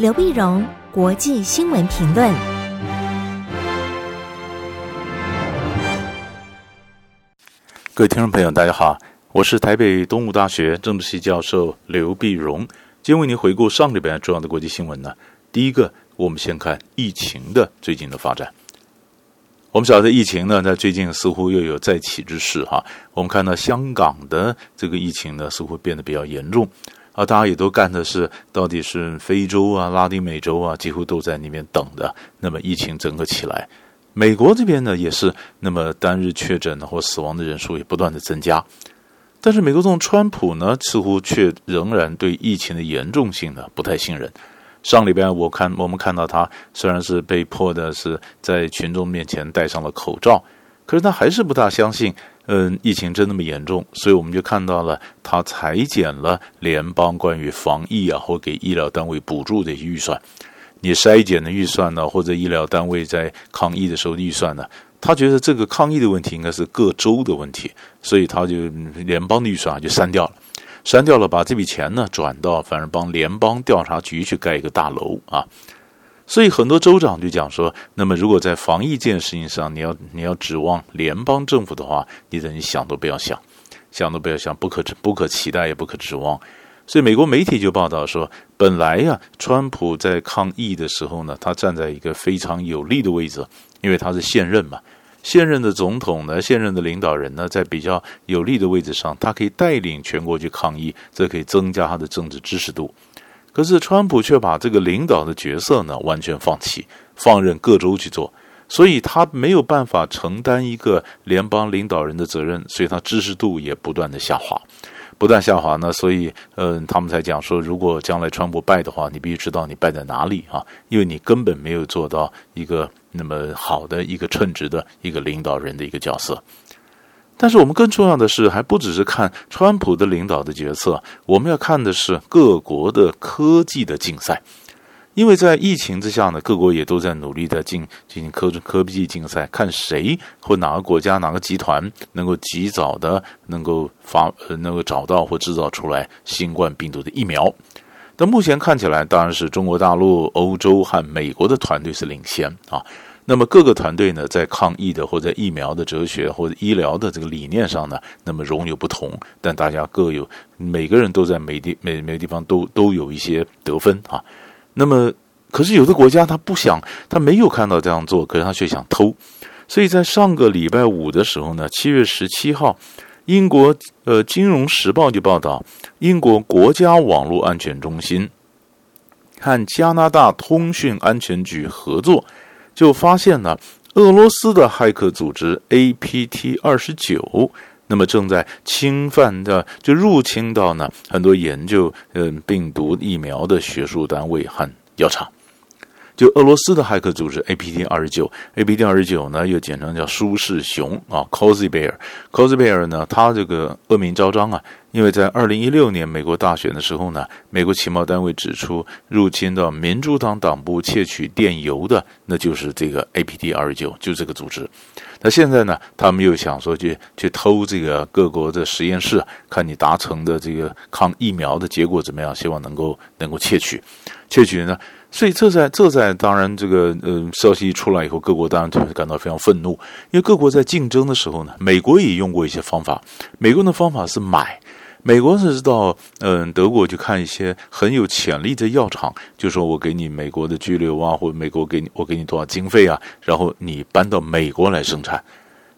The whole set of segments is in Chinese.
刘碧荣，国际新闻评论。各位听众朋友，大家好，我是台北东吴大学政治系教授刘碧荣，今天为您回顾上礼拜重要的国际新闻呢。第一个，我们先看疫情的最近的发展。我们晓得疫情呢，在最近似乎又有再起之势哈。我们看到香港的这个疫情呢，似乎变得比较严重啊。大家也都干的是，到底是非洲啊、拉丁美洲啊，几乎都在那边等的。那么疫情整个起来，美国这边呢也是，那么单日确诊或死亡的人数也不断的增加。但是美国总统川普呢，似乎却仍然对疫情的严重性呢不太信任。上礼拜我看我们看到他虽然是被迫的是在群众面前戴上了口罩，可是他还是不大相信，嗯，疫情真那么严重，所以我们就看到了他裁减了联邦关于防疫啊或给医疗单位补助的预算，你筛减的预算呢，或者医疗单位在抗疫的时候的预算呢，他觉得这个抗疫的问题应该是各州的问题，所以他就联邦的预算啊就删掉了。删掉了，把这笔钱呢转到，反正帮联邦调查局去盖一个大楼啊。所以很多州长就讲说，那么如果在防疫这件事情上，你要你要指望联邦政府的话，你等于想都不要想，想都不要想，不可不可期待，也不可指望。所以美国媒体就报道说，本来呀，川普在抗疫的时候呢，他站在一个非常有利的位置，因为他是现任嘛。现任的总统呢，现任的领导人呢，在比较有利的位置上，他可以带领全国去抗疫，这可以增加他的政治支持度。可是川普却把这个领导的角色呢，完全放弃，放任各州去做，所以他没有办法承担一个联邦领导人的责任，所以他支持度也不断的下滑。不断下滑呢，所以，嗯，他们才讲说，如果将来川普败的话，你必须知道你败在哪里啊，因为你根本没有做到一个那么好的一个称职的一个领导人的一个角色。但是我们更重要的是，还不只是看川普的领导的决策，我们要看的是各国的科技的竞赛。因为在疫情之下呢，各国也都在努力的进进行科科技竞赛，看谁或哪个国家哪个集团能够及早的能够发呃能够找到或制造出来新冠病毒的疫苗。但目前看起来，当然是中国大陆、欧洲和美国的团队是领先啊。那么各个团队呢，在抗疫的或者疫苗的哲学或者医疗的这个理念上呢，那么仍有不同，但大家各有每个人都在每地每每个地方都都有一些得分啊。那么，可是有的国家他不想，他没有看到这样做，可是他却想偷。所以在上个礼拜五的时候呢，七月十七号，英国呃《金融时报》就报道，英国国家网络安全中心和加拿大通讯安全局合作，就发现呢俄罗斯的骇客组织 APT 二十九。那么正在侵犯的，就入侵到呢很多研究嗯病毒疫苗的学术单位和药厂，就俄罗斯的骇客组织 APT 二十九，APT 二十九呢又简称叫舒适熊啊，Cozy Bear，Cozy Bear 呢，它这个恶名昭彰啊。因为在二零一六年美国大选的时候呢，美国情报单位指出，入侵到民主党党部窃取电邮的，那就是这个 APT 二十九，就这个组织。那现在呢，他们又想说去去偷这个各国的实验室，看你达成的这个抗疫苗的结果怎么样，希望能够能够窃取，窃取呢？所以这在这在当然这个呃消息一出来以后，各国当然就会感到非常愤怒，因为各国在竞争的时候呢，美国也用过一些方法，美国的方法是买。美国是到嗯德国去看一些很有潜力的药厂，就说我给你美国的居留啊，或者美国给你我给你多少经费啊，然后你搬到美国来生产。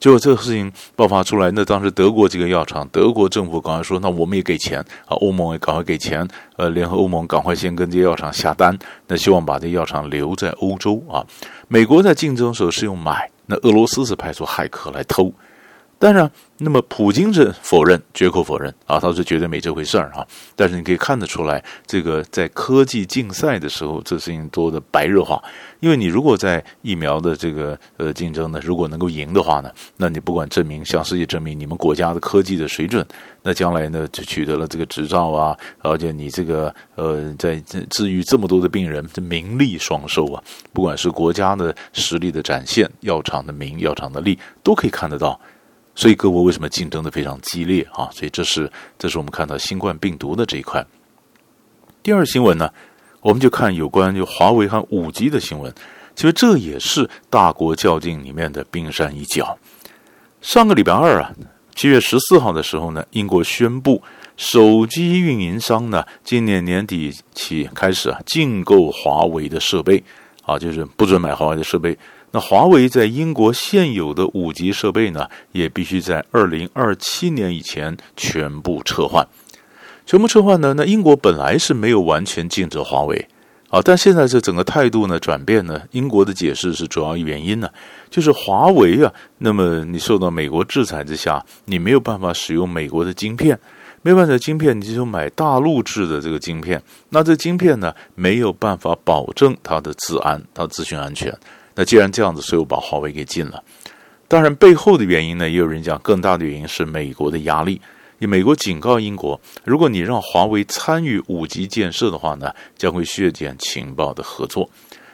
结果这个事情爆发出来，那当时德国这个药厂，德国政府赶快说，那我们也给钱啊，欧盟也赶快给钱，呃，联合欧盟赶快先跟这些药厂下单，那希望把这药厂留在欧洲啊。美国在竞争的时候是用买，那俄罗斯是派出骇客来偷。当然，那么普京是否认，绝口否认啊，他是绝对没这回事儿啊。但是你可以看得出来，这个在科技竞赛的时候，这事情多的白热化。因为你如果在疫苗的这个呃竞争呢，如果能够赢的话呢，那你不管证明向世界证明你们国家的科技的水准，那将来呢就取得了这个执照啊，而且你这个呃在治愈这么多的病人，这名利双收啊。不管是国家的实力的展现，药厂的名，药厂的利，都可以看得到。所以各国为什么竞争的非常激烈啊？所以这是这是我们看到新冠病毒的这一块。第二新闻呢，我们就看有关就华为和五 G 的新闻。其实这也是大国较劲里面的冰山一角。上个礼拜二啊，七月十四号的时候呢，英国宣布手机运营商呢，今年年底起开始啊，禁购华为的设备啊，就是不准买华为的设备。那华为在英国现有的五 G 设备呢，也必须在二零二七年以前全部撤换。全部撤换呢？那英国本来是没有完全禁止华为。啊，但现在这整个态度呢转变呢，英国的解释是主要原因呢，就是华为啊，那么你受到美国制裁之下，你没有办法使用美国的晶片，没办法的晶片，你就买大陆制的这个晶片，那这晶片呢没有办法保证它的治安、它资讯安全。那既然这样子，所以我把华为给禁了。当然背后的原因呢，也有人讲更大的原因是美国的压力。美国警告英国，如果你让华为参与五 G 建设的话呢，将会削减情报的合作。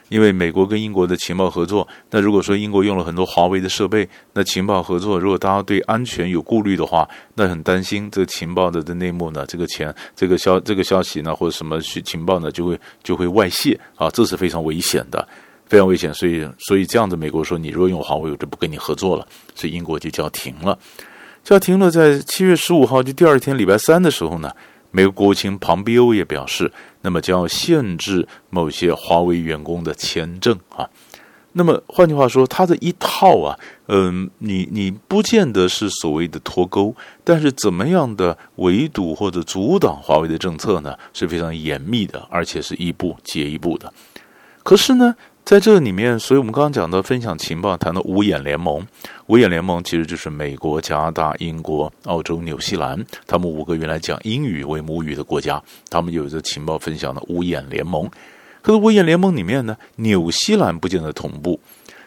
因为美国跟英国的情报合作，那如果说英国用了很多华为的设备，那情报合作，如果大家对安全有顾虑的话，那很担心这个情报的的内幕呢，这个钱，这个消这个消息呢，或者什么情报呢，就会就会外泄啊，这是非常危险的，非常危险。所以所以这样子，美国说你如果用华为，我就不跟你合作了，所以英国就叫停了。叫停了，在七月十五号，就第二天礼拜三的时候呢，美国国务卿庞贝欧也表示，那么将要限制某些华为员工的签证啊。那么换句话说，他的一套啊，嗯，你你不见得是所谓的脱钩，但是怎么样的围堵或者阻挡华为的政策呢，是非常严密的，而且是一步接一步的。可是呢，在这里面，所以我们刚刚讲到分享情报，谈到五眼联盟。五眼联盟其实就是美国、加拿大、英国、澳洲、纽西兰，他们五个原来讲英语为母语的国家，他们有着情报分享的五眼联盟。可是五眼联盟里面呢，纽西兰不见得同步，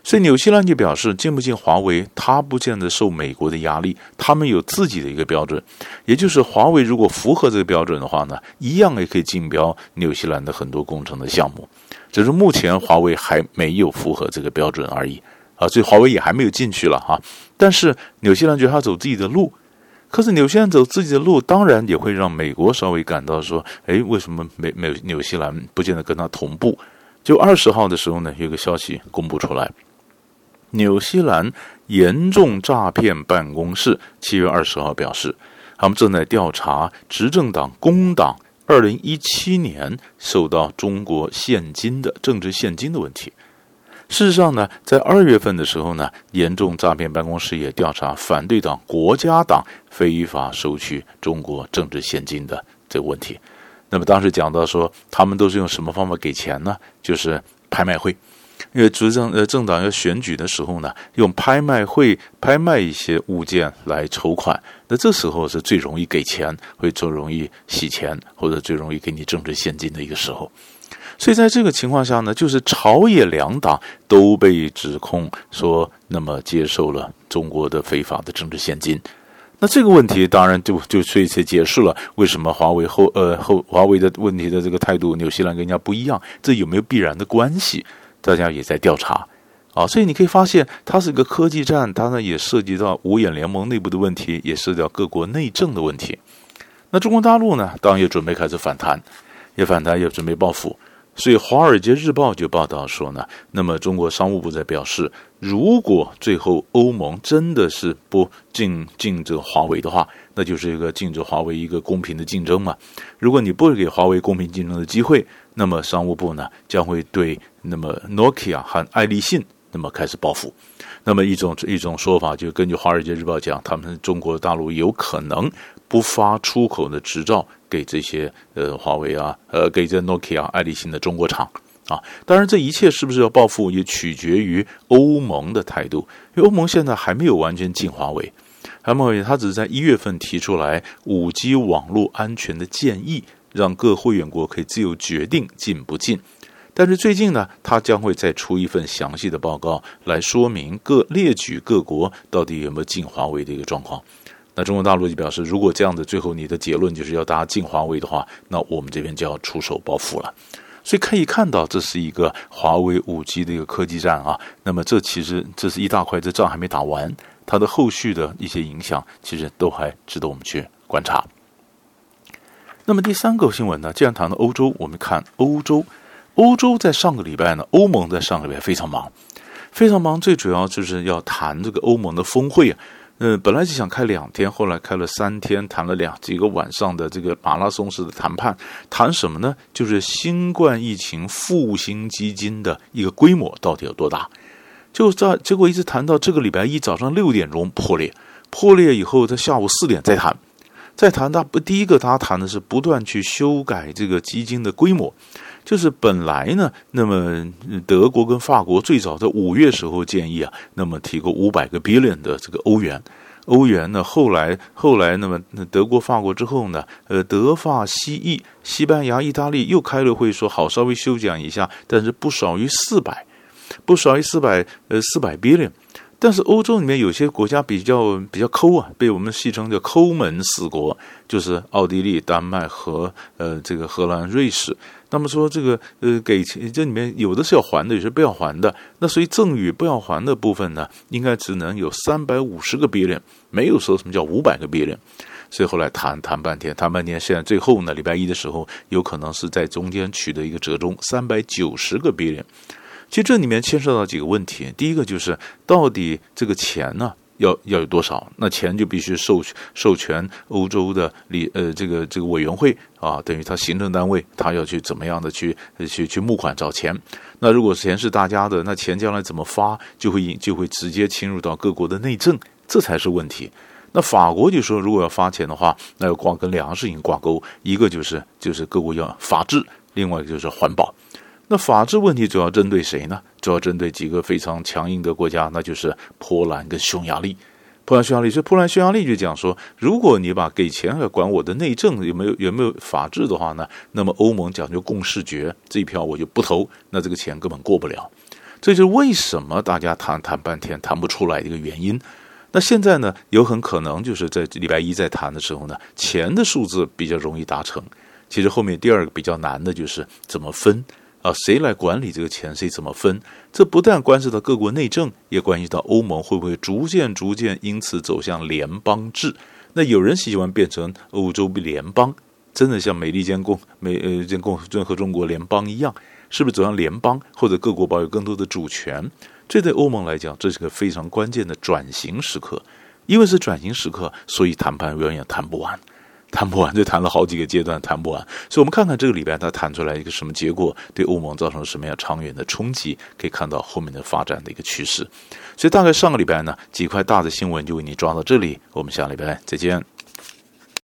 所以纽西兰就表示进不进华为，他不见得受美国的压力，他们有自己的一个标准，也就是华为如果符合这个标准的话呢，一样也可以竞标纽西兰的很多工程的项目。只是目前华为还没有符合这个标准而已啊，所以华为也还没有进去了哈。但是纽西兰觉得他走自己的路，可是纽西兰走自己的路，当然也会让美国稍微感到说，哎，为什么美美纽西兰不见得跟他同步？就二十号的时候呢，有个消息公布出来，纽西兰严重诈骗办公室七月二十号表示，他们正在调查执政党工党。二零一七年受到中国现金的政治现金的问题，事实上呢，在二月份的时候呢，严重诈骗办公室也调查反对党国家党非法收取中国政治现金的这个问题。那么当时讲到说，他们都是用什么方法给钱呢？就是拍卖会。因为执政呃政党要选举的时候呢，用拍卖会拍卖一些物件来筹款，那这时候是最容易给钱，会最容易洗钱，或者最容易给你政治献金的一个时候。所以在这个情况下呢，就是朝野两党都被指控说，那么接受了中国的非法的政治献金。那这个问题当然就就所以才解释了为什么华为后呃后华为的问题的这个态度，纽西兰跟人家不一样，这有没有必然的关系？大家也在调查，啊，所以你可以发现，它是一个科技战，它呢也涉及到五眼联盟内部的问题，也涉及到各国内政的问题。那中国大陆呢，当然也准备开始反弹，也反弹，也准备报复。所以《华尔街日报》就报道说呢，那么中国商务部在表示，如果最后欧盟真的是不禁禁止华为的话，那就是一个禁止华为一个公平的竞争嘛。如果你不给华为公平竞争的机会，那么商务部呢将会对那么 Nokia 和爱立信那么开始报复。那么一种一种说法，就根据《华尔街日报》讲，他们中国大陆有可能不发出口的执照给这些呃华为啊，呃给这 Nokia、爱立信的中国厂啊。当然，这一切是不是要报复，也取决于欧盟的态度，因为欧盟现在还没有完全禁华为，还没有，他只是在一月份提出来五 G 网络安全的建议。让各会员国可以自由决定禁不禁，但是最近呢，他将会再出一份详细的报告来说明各列举各国到底有没有禁华为的一个状况。那中国大陆就表示，如果这样子最后你的结论就是要大家禁华为的话，那我们这边就要出手报复了。所以可以看到，这是一个华为五 G 的一个科技战啊。那么这其实这是一大块，这仗还没打完，它的后续的一些影响其实都还值得我们去观察。那么第三个新闻呢，既然谈到欧洲，我们看欧洲，欧洲在上个礼拜呢，欧盟在上个礼拜非常忙，非常忙，最主要就是要谈这个欧盟的峰会啊。呃，本来就想开两天，后来开了三天，谈了两几个晚上的这个马拉松式的谈判，谈什么呢？就是新冠疫情复兴基金的一个规模到底有多大？就在结果一直谈到这个礼拜一早上六点钟破裂，破裂以后在下午四点再谈，再谈他不第一个他谈的是不断去修改这个基金的规模。就是本来呢，那么德国跟法国最早在五月时候建议啊，那么提供五百个 billion 的这个欧元，欧元呢，后来后来那么德国法国之后呢，呃，德法西意，西班牙、意大利又开了会说好稍微修讲一下，但是不少于四百，不少于四百呃四百 billion。但是欧洲里面有些国家比较比较抠啊，被我们戏称叫抠门四国，就是奥地利、丹麦和呃这个荷兰、瑞士。那么说这个呃给钱这里面有的是要还的，有些不要还的。那所以赠与不要还的部分呢，应该只能有三百五十个 billion，没有说什么叫五百个 billion。所以后来谈谈半天，谈半天，现在最后呢，礼拜一的时候有可能是在中间取得一个折中，三百九十个 billion。其实这里面牵涉到几个问题，第一个就是到底这个钱呢要要有多少？那钱就必须授授权欧洲的理呃这个这个委员会啊，等于他行政单位，他要去怎么样的去去去募款找钱。那如果钱是大家的，那钱将来怎么发，就会引就会直接侵入到各国的内政，这才是问题。那法国就说，如果要发钱的话，那要挂跟粮食已经挂钩，一个就是就是各国要法治，另外一个就是环保。那法治问题主要针对谁呢？主要针对几个非常强硬的国家，那就是波兰跟匈牙利。波兰、匈牙利，所以波兰、匈牙利就讲说，如果你把给钱要管我的内政有没有有没有法治的话呢，那么欧盟讲究共识决，这一票我就不投，那这个钱根本过不了。这就是为什么大家谈谈半天谈不出来的一个原因。那现在呢，有很可能就是在礼拜一在谈的时候呢，钱的数字比较容易达成。其实后面第二个比较难的就是怎么分。谁来管理这个钱？谁怎么分？这不但关系到各国内政，也关系到欧盟会不会逐渐、逐渐因此走向联邦制。那有人喜欢变成欧洲联邦，真的像美利坚共美呃建共联合中国联邦一样，是不是走向联邦？或者各国保有更多的主权？这对欧盟来讲，这是个非常关键的转型时刻。因为是转型时刻，所以谈判永远谈不完。谈不完，就谈了好几个阶段，谈不完。所以，我们看看这个礼拜它谈出来一个什么结果，对欧盟造成什么样长远的冲击，可以看到后面的发展的一个趋势。所以，大概上个礼拜呢，几块大的新闻就为你抓到这里。我们下礼拜再见。